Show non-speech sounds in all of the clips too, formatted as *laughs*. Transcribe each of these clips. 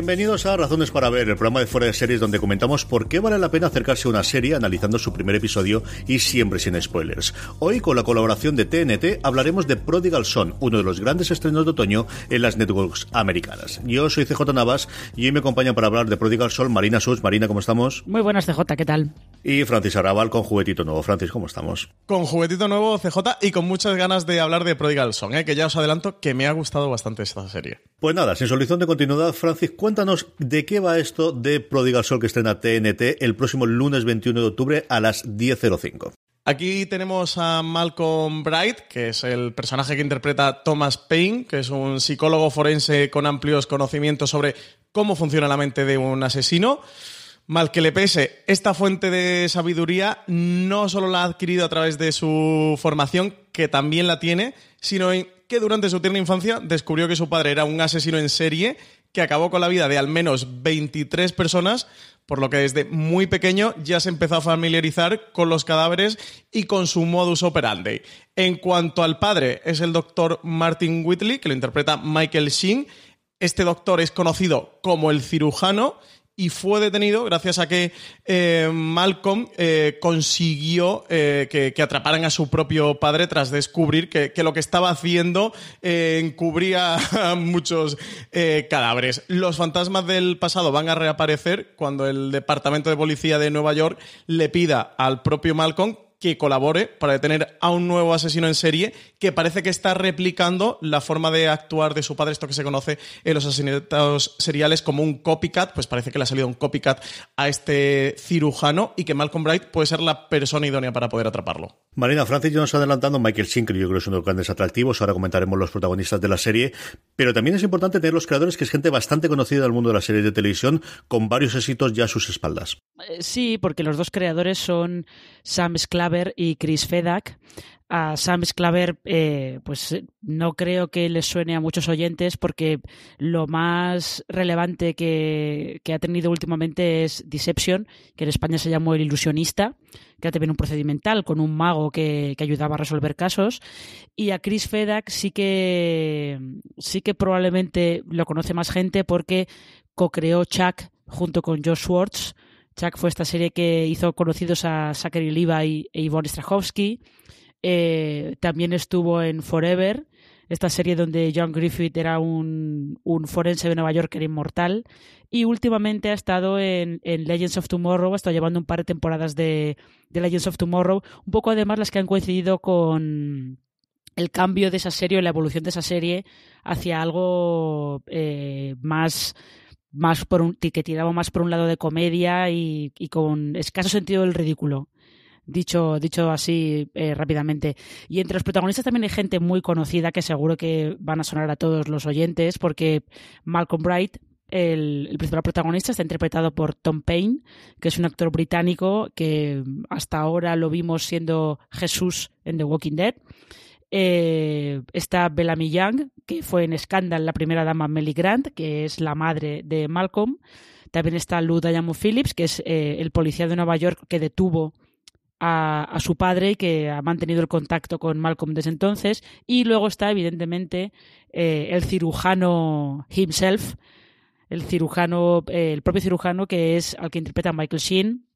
Bienvenidos a Razones para Ver, el programa de fuera de series donde comentamos por qué vale la pena acercarse a una serie analizando su primer episodio y siempre sin spoilers. Hoy, con la colaboración de TNT, hablaremos de Prodigal Son, uno de los grandes estrenos de otoño en las networks americanas. Yo soy CJ Navas y hoy me acompaña para hablar de Prodigal Son Marina Sus. Marina, ¿cómo estamos? Muy buenas, CJ, ¿qué tal? Y Francis Arrabal con juguetito nuevo. Francis, ¿cómo estamos? Con juguetito nuevo, CJ, y con muchas ganas de hablar de Prodigal Son, ¿eh? que ya os adelanto que me ha gustado bastante esta serie. Pues nada, sin solución de continuidad, Francis, cuéntanos de qué va esto de Prodigal Soul que estrena TNT el próximo lunes 21 de octubre a las 10.05. Aquí tenemos a Malcolm Bright, que es el personaje que interpreta Thomas Paine, que es un psicólogo forense con amplios conocimientos sobre cómo funciona la mente de un asesino. Mal que le pese, esta fuente de sabiduría no solo la ha adquirido a través de su formación, que también la tiene, sino que durante su tierna infancia descubrió que su padre era un asesino en serie que acabó con la vida de al menos 23 personas, por lo que desde muy pequeño ya se empezó a familiarizar con los cadáveres y con su modus operandi. En cuanto al padre, es el doctor Martin Whitley, que lo interpreta Michael Sheen. Este doctor es conocido como el cirujano y fue detenido gracias a que eh, Malcolm eh, consiguió eh, que, atraparan a su propio padre tras descubrir que, lo que estaba haciendo encubría *laughs* muchos cadáveres. Los fantasmas del pasado van a reaparecer cuando el Departamento de Policía de Nueva York le pida al propio Malcolm que colabore para detener a un nuevo asesino en serie que parece que está replicando la forma de actuar de su padre, esto que se conoce en los asesinatos seriales como un copycat, pues parece que le ha salido un copycat a este cirujano y que Malcolm Bright puede ser la persona idónea para poder atraparlo. Marina Francis ya nos adelantando Michael que yo creo que es uno de los grandes atractivos, ahora comentaremos los protagonistas de la serie, pero también es importante tener los creadores, que es gente bastante conocida del mundo de las series de televisión, con varios éxitos ya a sus espaldas. Eh, sí, porque los dos creadores son Sam Sclaver y Chris Fedak. A Sam Sclaver, eh, pues no creo que les suene a muchos oyentes porque lo más relevante que, ha tenido últimamente es Deception, que en España se llamó El Ilusionista, que era también un procedimental con un mago que, que, ayudaba a resolver casos. Y a Chris Fedak sí que, sí que probablemente lo conoce más gente porque co-creó Chuck junto con Josh Schwartz Chuck fue esta serie que hizo conocidos a Zachary Levi e Yvonne Strahovski. Eh, también estuvo en Forever, esta serie donde John Griffith era un, forense de Nueva York era inmortal. Y últimamente ha estado en, Legends of Tomorrow, ha estado llevando un par de temporadas de, Legends of Tomorrow, un poco además las que han coincidido con el cambio de esa serie o la evolución de esa serie hacia algo eh, más más por un, que tiraba más por un lado de comedia y, con escaso sentido del ridículo. Dicho, dicho así eh, rápidamente. Y entre los protagonistas también hay gente muy conocida que seguro que van a sonar a todos los oyentes, porque Malcolm Bright, el, el, principal protagonista está interpretado por Tom Payne, que es un actor británico que hasta ahora lo vimos siendo Jesús en The Walking Dead. Eh, está Bellamy Young, que fue en Scandal la primera dama Melly Grant, que es la madre de Malcolm. También está Lou Diamond Phillips, que es eh, el policía de Nueva York que detuvo a, su padre y que ha mantenido el contacto con Malcolm desde entonces. Y luego está, evidentemente, eh, el cirujano himself, el cirujano, el propio cirujano que es al que interpreta Michael Sheen,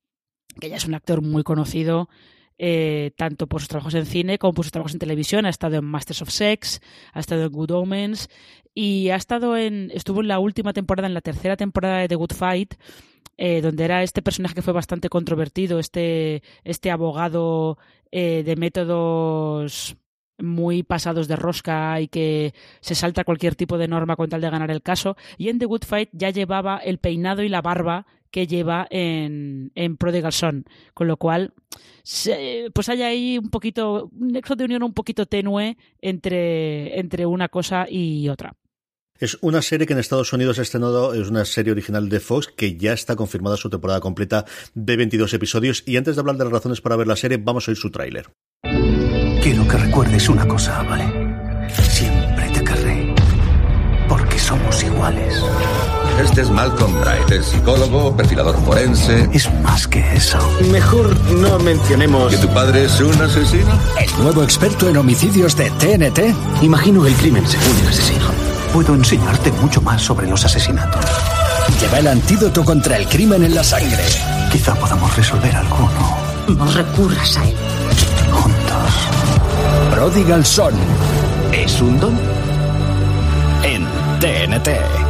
que ya es un actor muy conocido eh, tanto por sus trabajos en cine como por sus trabajos en televisión. Ha estado en Masters of Sex, ha estado en Good Omens y ha estado en, estuvo en la última temporada, en la tercera temporada de The Good Fight, eh, donde era este personaje que fue bastante controvertido, este, este abogado eh, de métodos muy pasados de rosca y que se salta cualquier tipo de norma con tal de ganar el caso. Y en The Good Fight ya llevaba el peinado y la barba que lleva en, en Prodigal Son. Con lo cual, pues hay ahí un poquito, un nexo de unión un poquito tenue entre, entre una cosa y otra. Es una serie que en Estados Unidos ha estrenado, es una serie original de Fox que ya está confirmada su temporada completa de 22 episodios. Y antes de hablar de las razones para ver la serie, vamos a oír su tráiler. Quiero que recuerdes una cosa, ¿vale? Siempre te querré. Porque somos iguales. Este es Malcolm Bright, el psicólogo, perfilador forense. Es más que eso. Mejor no mencionemos... ¿Que tu padre es un asesino? El nuevo experto en homicidios de TNT. Imagino el crimen según el asesino. Puedo enseñarte mucho más sobre los asesinatos. Lleva el antídoto contra el crimen en la sangre. Quizá podamos resolver alguno. No recurras a él. Juntos. Prodigal Son. ¿Es un don? En TNT.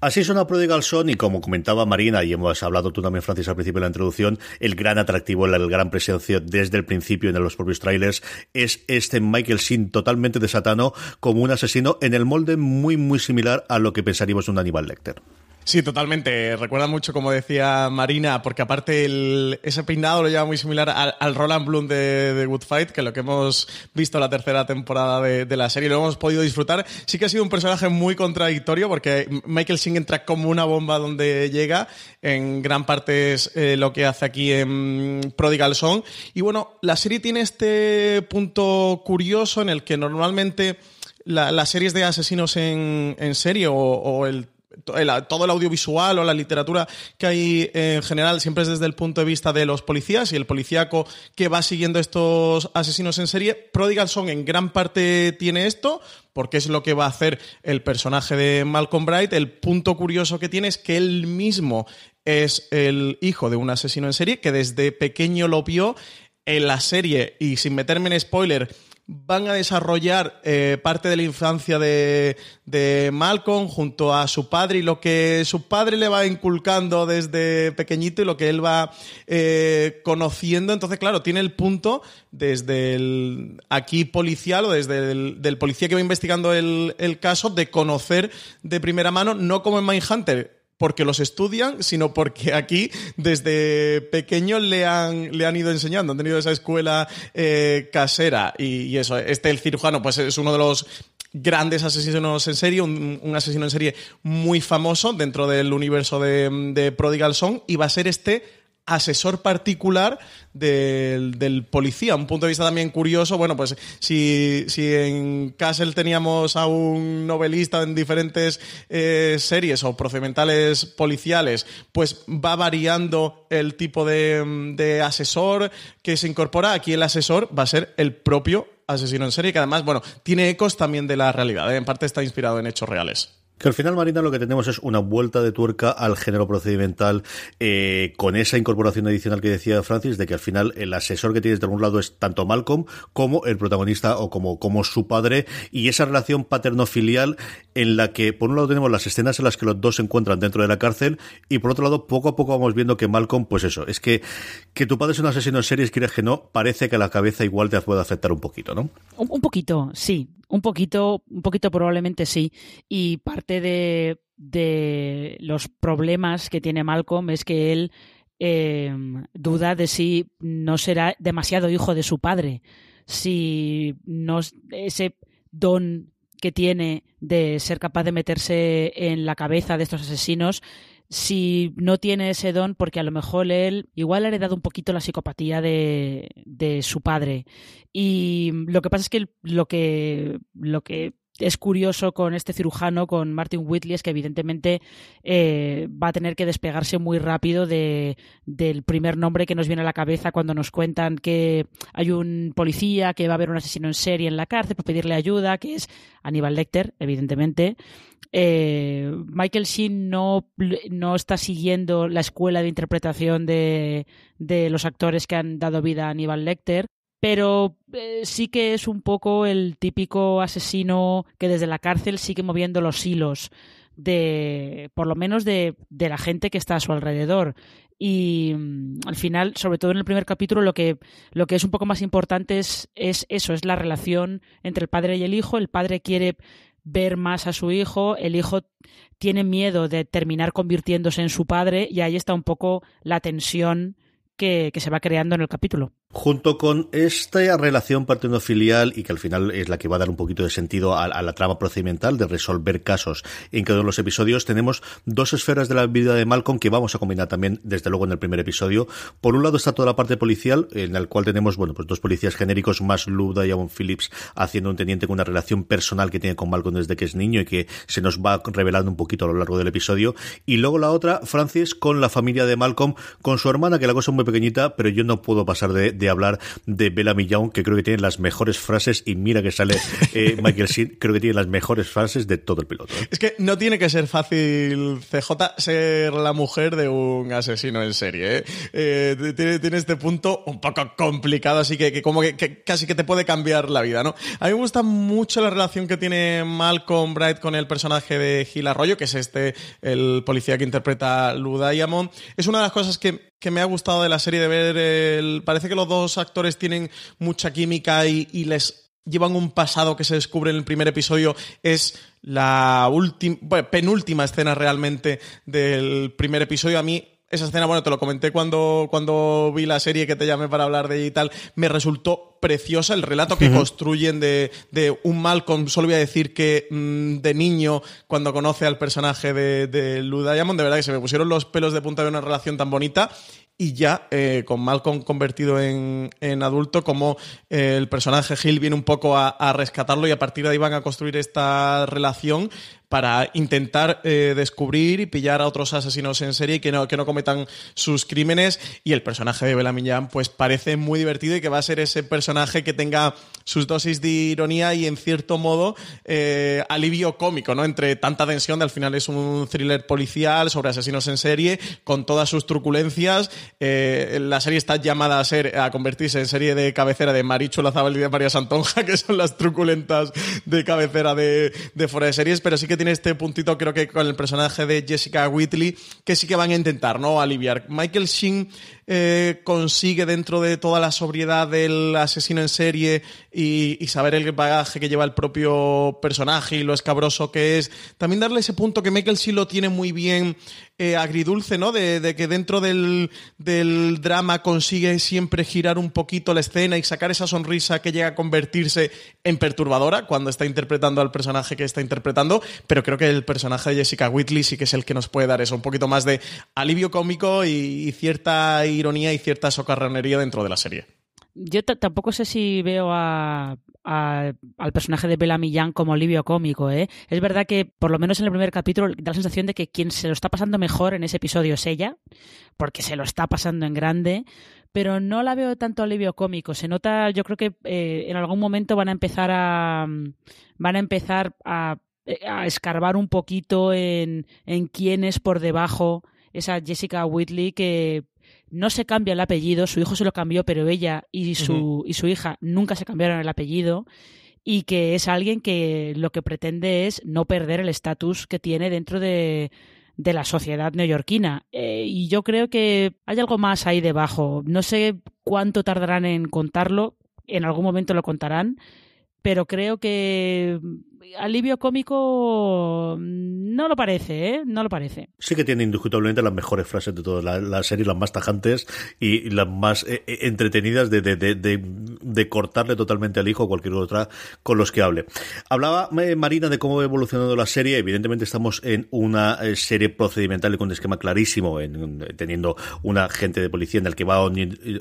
Así suena Prodigal Son y como comentaba Marina y hemos hablado tú también Francis al principio de la introducción, el gran atractivo, el gran presencia desde el principio en los propios trailers es este Michael Sheen totalmente desatano como un asesino en el molde muy muy similar a lo que pensaríamos de un Aníbal Lecter. Sí, totalmente. Recuerda mucho, como decía Marina, porque aparte el, ese peinado lo lleva muy similar al, Roland Bloom de, de, Good Fight, que lo que hemos visto la tercera temporada de, de, la serie lo hemos podido disfrutar. Sí que ha sido un personaje muy contradictorio, porque Michael Singh entra como una bomba donde llega. En gran parte es eh, lo que hace aquí en Prodigal Song. Y bueno, la serie tiene este punto curioso en el que normalmente las series de asesinos en, en serie o, o el todo el audiovisual o la literatura que hay en general siempre es desde el punto de vista de los policías y el policíaco que va siguiendo estos asesinos en serie. Prodigal Son en gran parte tiene esto, porque es lo que va a hacer el personaje de Malcolm Bright. El punto curioso que tiene es que él mismo es el hijo de un asesino en serie que desde pequeño lo vio en la serie y sin meterme en spoiler van a desarrollar eh, parte de la infancia de, de, Malcolm junto a su padre y lo que su padre le va inculcando desde pequeñito y lo que él va eh, conociendo. Entonces, claro, tiene el punto desde el aquí policial o desde el del policía que va investigando el, caso de conocer de primera mano, no como en Mindhunter, porque los estudian, sino porque aquí desde pequeños le han, le han ido enseñando, han tenido esa escuela eh, casera y, eso. Este, el cirujano, pues es uno de los grandes asesinos en serie, un, asesino en serie muy famoso dentro del universo de, de Prodigal Son y va a ser este asesor particular del, policía. Un punto de vista también curioso, bueno, pues si, si en Castle teníamos a un novelista en diferentes eh, series o procedimentales policiales, pues va variando el tipo de, de asesor que se incorpora. Aquí el asesor va a ser el propio asesino en serie, que además, bueno, tiene ecos también de la realidad. ¿eh? En parte está inspirado en hechos reales. Que al final, Marina, lo que tenemos es una vuelta de tuerca al género procedimental eh, con esa incorporación adicional que decía Francis, de que al final el asesor que tienes de algún lado es tanto Malcolm como el protagonista o como, como su padre y esa relación paterno-filial en la que, por un lado, tenemos las escenas en las que los dos se encuentran dentro de la cárcel y, por otro lado, poco a poco vamos viendo que Malcolm, pues eso, es que que tu padre es un asesino en series, quieres que no, parece que la cabeza igual te puede afectar un poquito, ¿no? Un poquito, sí. Un poquito, un poquito probablemente sí. Y parte de, de los problemas que tiene Malcolm es que él eh, duda de si no será demasiado hijo de su padre. Si no ese don que tiene de ser capaz de meterse en la cabeza de estos asesinos si no tiene ese don, porque a lo mejor él igual ha heredado un poquito la psicopatía de, de su padre. Y lo que pasa es que lo que, lo que es curioso con este cirujano, con Martin Whitley, es que evidentemente eh, va a tener que despegarse muy rápido de, del primer nombre que nos viene a la cabeza cuando nos cuentan que hay un policía, que va a haber un asesino en serie en la cárcel para pedirle ayuda, que es Aníbal Lecter, evidentemente. Eh, Michael Sheen no, no está siguiendo la escuela de interpretación de, de los actores que han dado vida a Aníbal Lecter pero eh, sí que es un poco el típico asesino que desde la cárcel sigue moviendo los hilos de, por lo menos de, de la gente que está a su alrededor. Y mm, al final, sobre todo en el primer capítulo, lo que, lo que es un poco más importante es, es eso, es la relación entre el padre y el hijo. El padre quiere ver más a su hijo, el hijo tiene miedo de terminar convirtiéndose en su padre y ahí está un poco la tensión que, que se va creando en el capítulo. Junto con esta relación paterno-filial y que al final es la que va a dar un poquito de sentido a, a, la trama procedimental de resolver casos en cada uno de los episodios, tenemos dos esferas de la vida de Malcolm que vamos a combinar también, desde luego, en el primer episodio. Por un lado está toda la parte policial, en la cual tenemos, bueno, pues dos policías genéricos más Lou Diamond Phillips haciendo un teniente con una relación personal que tiene con Malcolm desde que es niño y que se nos va revelando un poquito a lo largo del episodio. Y luego la otra, Francis, con la familia de Malcolm, con su hermana, que la cosa es muy pequeñita, pero yo no puedo pasar de, de hablar de Bella Young, que creo que tiene las mejores frases, y mira que sale eh, *laughs* Michael Sheen, creo que tiene las mejores frases de todo el piloto. ¿eh? Es que no tiene que ser fácil, CJ, ser la mujer de un asesino en serie. ¿eh? Eh, tiene, tiene, este punto un poco complicado, así que, que como que, que, casi que te puede cambiar la vida, ¿no? A mí me gusta mucho la relación que tiene Malcolm Bright con el personaje de Gil Arroyo, que es este, el policía que interpreta Lou Diamond. Es una de las cosas que que me ha gustado de la serie de ver el... parece que los dos actores tienen mucha química y, y les llevan un pasado que se descubre en el primer episodio. Es la última penúltima escena realmente del primer episodio. A mí esa escena, bueno, te lo comenté cuando, cuando vi la serie que te llamé para hablar de ella y tal, me resultó preciosa el relato que uh -huh. construyen de, de, un Malcolm. Solo voy a decir que mmm, de niño, cuando conoce al personaje de, de Lou Diamond, de verdad que se me pusieron los pelos de punta de una relación tan bonita y ya eh, con Malcolm convertido en, en adulto, como eh, el personaje Hill viene un poco a, a, rescatarlo y a partir de ahí van a construir esta relación para intentar eh, descubrir y pillar a otros asesinos en serie que no, que no cometan sus crímenes y el personaje de Bella Millán pues parece muy divertido y que va a ser ese personaje que tenga sus dosis de ironía y en cierto modo eh, alivio cómico, ¿no? Entre tanta tensión, de, al final es un thriller policial sobre asesinos en serie con todas sus truculencias. Eh, la serie está llamada a ser a convertirse en serie de cabecera de Marichu Lazabal y de María Santonja, *laughs* que son las truculentas de cabecera de, de fuera de series, pero sí que tiene este puntito, creo que con el personaje de Jessica Whitley, que sí que van a intentar, ¿no? Aliviar. Michael Sheen eh, consigue dentro de toda la sobriedad del asesino en serie y, saber el bagaje que lleva el propio personaje y lo escabroso que es, también darle ese punto que Michael Sheen lo tiene muy bien eh, agridulce, ¿no? De, que dentro del, del drama consigue siempre girar un poquito la escena y sacar esa sonrisa que llega a convertirse en perturbadora cuando está interpretando al personaje que está interpretando, pero creo que el personaje de Jessica Whitley sí que es el que nos puede dar eso, un poquito más de alivio cómico y, y cierta ironía y cierta socarronería dentro de la serie. Yo tampoco sé si veo a, a, al personaje de Bella Millán como alivio cómico. ¿eh? Es verdad que, por lo menos en el primer capítulo, da la sensación de que quien se lo está pasando mejor en ese episodio es ella, porque se lo está pasando en grande, pero no la veo tanto alivio cómico. Se nota, yo creo que eh, en algún momento van a empezar a. van a empezar a, a escarbar un poquito en, en quién es por debajo esa Jessica Whitley que no se cambia el apellido, su hijo se lo cambió, pero ella y su, uh -huh. y su hija nunca se cambiaron el apellido y que es alguien que lo que pretende es no perder el estatus que tiene dentro de, de la sociedad neoyorquina. Eh, y yo creo que hay algo más ahí debajo. No sé cuánto tardarán en contarlo, en algún momento lo contarán, pero creo que alivio cómico no lo parece, ¿eh? No lo parece. Sí que tiene indiscutiblemente las mejores frases de toda la, la serie, las más tajantes y las más eh, entretenidas de, de, de, de, cortarle totalmente al hijo o cualquier otra con los que hable. Hablaba eh, Marina de cómo ha evolucionado la serie. Evidentemente estamos en una eh, serie procedimental y con un esquema clarísimo, en, teniendo un agente de policía en el que va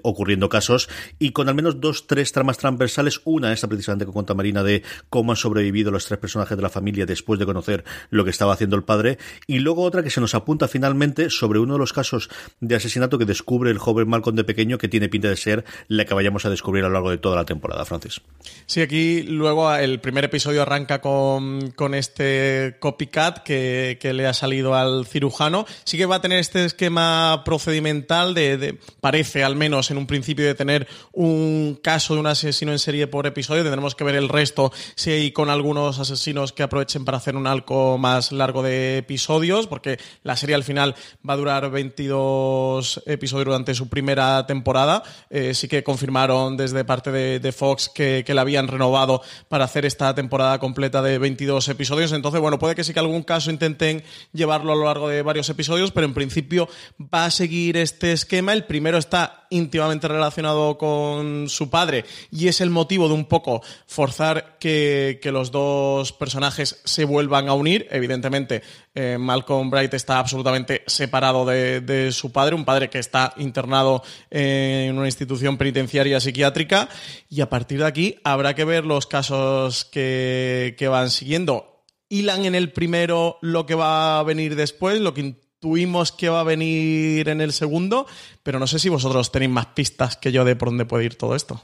ocurriendo casos y con al menos dos, tres tramas transversales. Una, esta precisamente que cuenta Marina de cómo han sobrevivido los tres personajes de la familia después de conocer lo que estaba haciendo el padre. Y luego otra que se nos apunta finalmente sobre uno de los casos de asesinato que descubre el joven Malcolm de pequeño, que tiene pinta de ser la que vayamos a descubrir a lo largo de toda la temporada, Francis. Sí, aquí luego el primer episodio arranca con, con este copycat que, que, le ha salido al cirujano. Sí que va a tener este esquema procedimental de, de, parece al menos en un principio de tener un caso de un asesino en serie por episodio. Tendremos que ver el resto si hay con algunos asesinos que aprovechen para hacer un arco más largo de episodios, porque la serie al final va a durar 22 episodios durante su primera temporada. Eh, sí que confirmaron desde parte de, Fox que, que, la habían renovado para hacer esta temporada completa de 22 episodios. Entonces, bueno, puede que sí que algún caso intenten llevarlo a lo largo de varios episodios, pero en principio va a seguir este esquema. El primero está íntimamente relacionado con su padre y es el motivo de un poco forzar que, los dos personajes se vuelvan a unir. Evidentemente, eh, Malcolm Bright está absolutamente separado de, su padre, un padre que está internado en una institución penitenciaria psiquiátrica y a partir de aquí habrá que ver los casos que, que van siguiendo. Hilan en el primero lo que va a venir después, lo que intuimos que va a venir en el segundo, pero no sé si vosotros tenéis más pistas que yo de por dónde puede ir todo esto.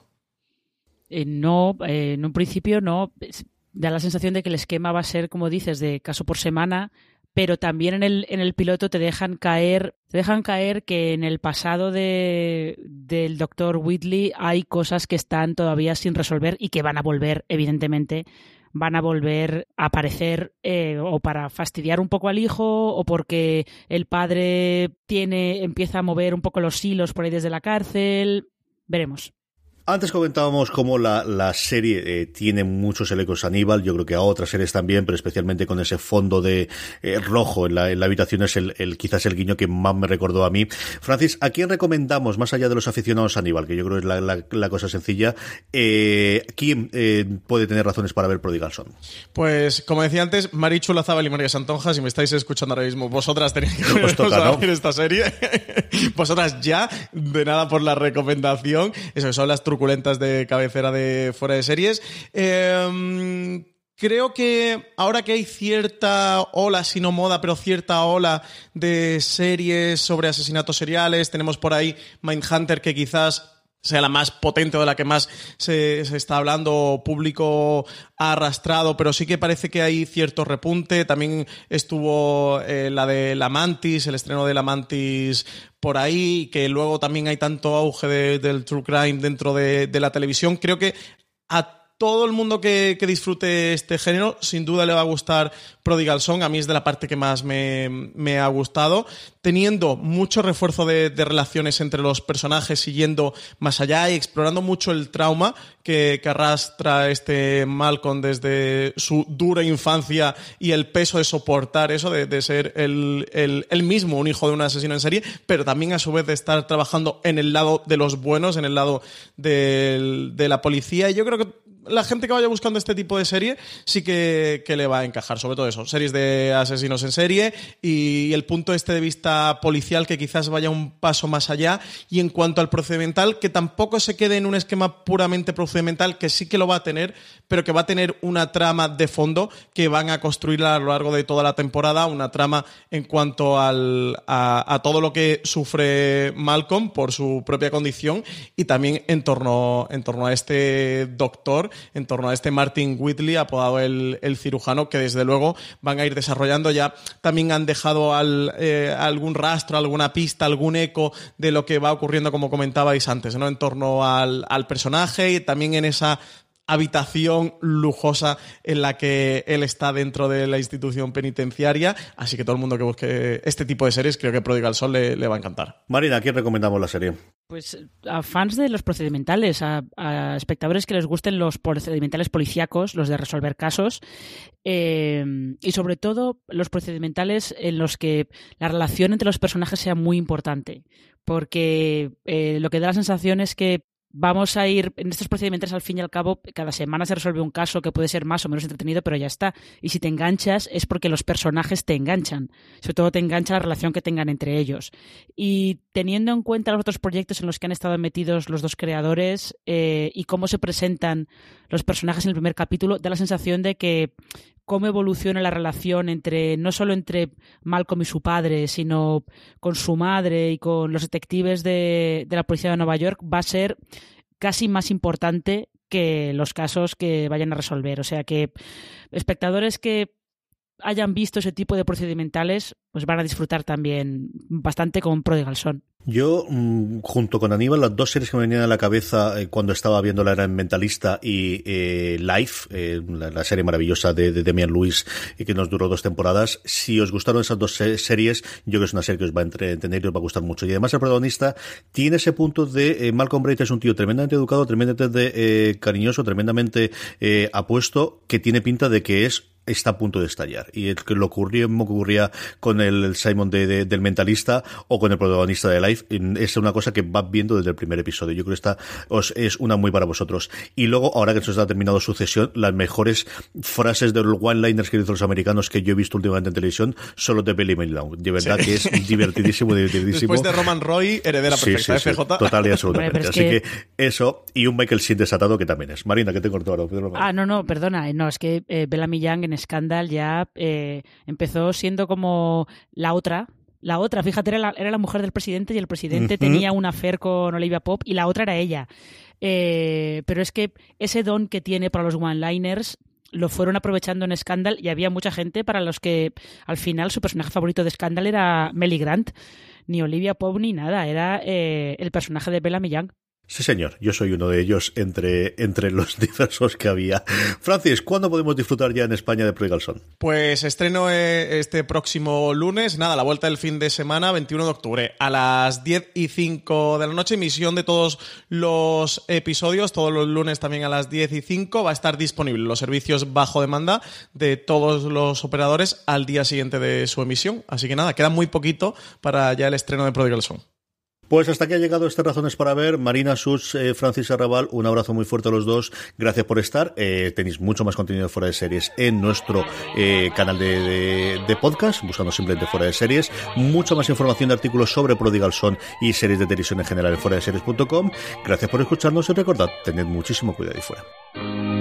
Eh, no, eh, en un principio no. Da la sensación de que el esquema va a ser, como dices, de caso por semana, pero también en el, en el piloto te dejan caer, te dejan caer que en el pasado de, del doctor Whitley hay cosas que están todavía sin resolver y que van a volver, evidentemente, van a volver a aparecer eh, o para fastidiar un poco al hijo o porque el padre tiene empieza a mover un poco los hilos por ahí desde la cárcel. Veremos. Antes comentábamos cómo la, la serie eh, tiene muchos elecos Aníbal, yo creo que a otras series también, pero especialmente con ese fondo de eh, rojo en la, en la, habitación es el, el, quizás el guiño que más me recordó a mí. Francis, ¿a quién recomendamos, más allá de los aficionados a Aníbal, que yo creo que es la, la, la cosa sencilla, eh, quién eh, puede tener razones para ver Prodigal Son? Pues, como decía antes, Marichu Lazábal y María Santonja, si me estáis escuchando ahora mismo, vosotras tenéis que ver ¿no? esta serie. *laughs* vosotras ya, de nada por la recomendación. Eso, son las truculentas de cabecera de fuera de series. Em, creo que ahora que hay cierta ola, si no moda, pero cierta ola de series sobre asesinatos seriales, tenemos por ahí Mindhunter que quizás sea la más potente o de la que más se, está hablando, público arrastrado, pero sí que parece que hay cierto repunte. También estuvo eh, la de La Mantis, el estreno de La Mantis por ahí, que luego también hay tanto auge del true crime dentro de, de la televisión. Creo que a todo el mundo que, disfrute este género, sin duda le va a gustar Prodigal Song. A mí es de la parte que más me, ha gustado. Teniendo mucho refuerzo de, relaciones entre los personajes, siguiendo más allá y explorando mucho el trauma que, arrastra este Malcolm desde su dura infancia y el peso de soportar eso, de, ser el, mismo un hijo de un asesino en serie, pero también a su vez de estar trabajando en el lado de los buenos, en el lado de, de la policía. Y yo creo que la gente que vaya buscando este tipo de serie sí que, le va a encajar, sobre todo eso, series de asesinos en serie y el punto este de vista policial que quizás vaya un paso más allá y en cuanto al procedimental, que tampoco se quede en un esquema puramente procedimental, que sí que lo va a tener, pero que va a tener una trama de fondo que van a construir a lo largo de toda la temporada, una trama en cuanto al, a, a todo lo que sufre Malcolm por su propia condición y también en torno, en torno a este doctor en torno a este Martin Whitley, apodado el, cirujano, que desde luego van a ir desarrollando. Ya también han dejado eh, algún rastro, alguna pista, algún eco de lo que va ocurriendo, como comentabais antes, ¿no? En torno al, al personaje y también en esa habitación lujosa en la que él está dentro de la institución penitenciaria. Así que todo el mundo que busque este tipo de series, creo que Prodigal Sol le, le va a encantar. Marina, ¿a quién recomendamos la serie? Pues a fans de los procedimentales, a, espectadores que les gusten los procedimentales policíacos, los de resolver casos, eh, y sobre todo los procedimentales en los que la relación entre los personajes sea muy importante. Porque eh, lo que da la sensación es que vamos a ir en estos procedimientos al fin y al cabo cada semana se resuelve un caso que puede ser más o menos entretenido pero ya está. Y si te enganchas es porque los personajes te enganchan. Sobre todo te engancha la relación que tengan entre ellos. Y teniendo en cuenta los otros proyectos en los que han estado metidos los dos creadores eh, y cómo se presentan los personajes en el primer capítulo da la sensación de que cómo evoluciona la relación entre no solo entre Malcolm y su padre, sino con su madre y con los detectives de, de la policía de Nueva York va a ser casi más importante que los casos que vayan a resolver. O sea que espectadores que hayan visto ese tipo de procedimentales, pues van a disfrutar también bastante con Prodigal Son. Yo, mm, junto con Aníbal, las dos series que me venían a la cabeza eh, cuando estaba viendo la era en Mentalista y eh, Life, eh, la, serie maravillosa de, de Demian Lewis y que nos duró dos temporadas, si os gustaron esas dos series, yo creo que es una serie que os va a entretener y os va a gustar mucho. Y además el protagonista tiene ese punto de Malcolm Braith es un tío tremendamente educado, tremendamente cariñoso, tremendamente apuesto, que tiene pinta de que es está a punto de estallar. Y es que lo ocurría, ocurría con el Simon de, del mentalista o con el protagonista de Life. Es una cosa que va viendo desde el primer episodio. Yo creo que esta os, es una muy para vosotros. Y luego, ahora que se ha terminado sucesión, las mejores frases de los one-liners que dicen los americanos que yo he visto últimamente en televisión son los de Billy Long. De verdad que es divertidísimo, divertidísimo. Después de Roman Roy, heredera perfecta, sí, FJ. Total y *laughs* absolutamente. Así que... eso, y un Michael Sin desatado que también es. Marina, que te cortó ahora. Ah, no, no, perdona. No, es que eh, Bellamy Young en Scandal ya eh, empezó siendo como la otra. La otra, fíjate, era la, era la mujer del presidente y el presidente tenía una affair con Olivia Pop y la otra era ella. Eh, pero es que ese don que tiene para los one-liners lo fueron aprovechando en Scandal y había mucha gente para los que al final su personaje favorito de Scandal era Melly Grant. Ni Olivia Pop ni nada, era eh, el personaje de Bella Young. Sí, señor, yo soy uno de ellos entre, entre los *laughs* diversos que había. Francis, ¿cuándo podemos disfrutar ya en España de Prodigal Son? Pues estreno eh, este próximo lunes, nada, la vuelta del fin de semana, 21 de octubre, a las 10 y 5 de la noche, emisión de todos los episodios, todos los lunes también a las 10 y 5, va a estar disponible los servicios bajo demanda de todos los operadores al día siguiente de su emisión. Así que nada, queda muy poquito para ya el estreno de Prodigal Son. Pues hasta aquí ha llegado estas razones para ver. Marina Sus, eh, Francis Arrabal, un abrazo muy fuerte a los dos. Gracias por estar. Eh, tenéis mucho más contenido fuera de series en nuestro eh, canal de, podcast, buscando simplemente fuera de series. Mucha más información de artículos sobre Prodigal Son y series de televisión en general en fuera de series.com. Gracias por escucharnos y recordad, tened muchísimo cuidado y fuera.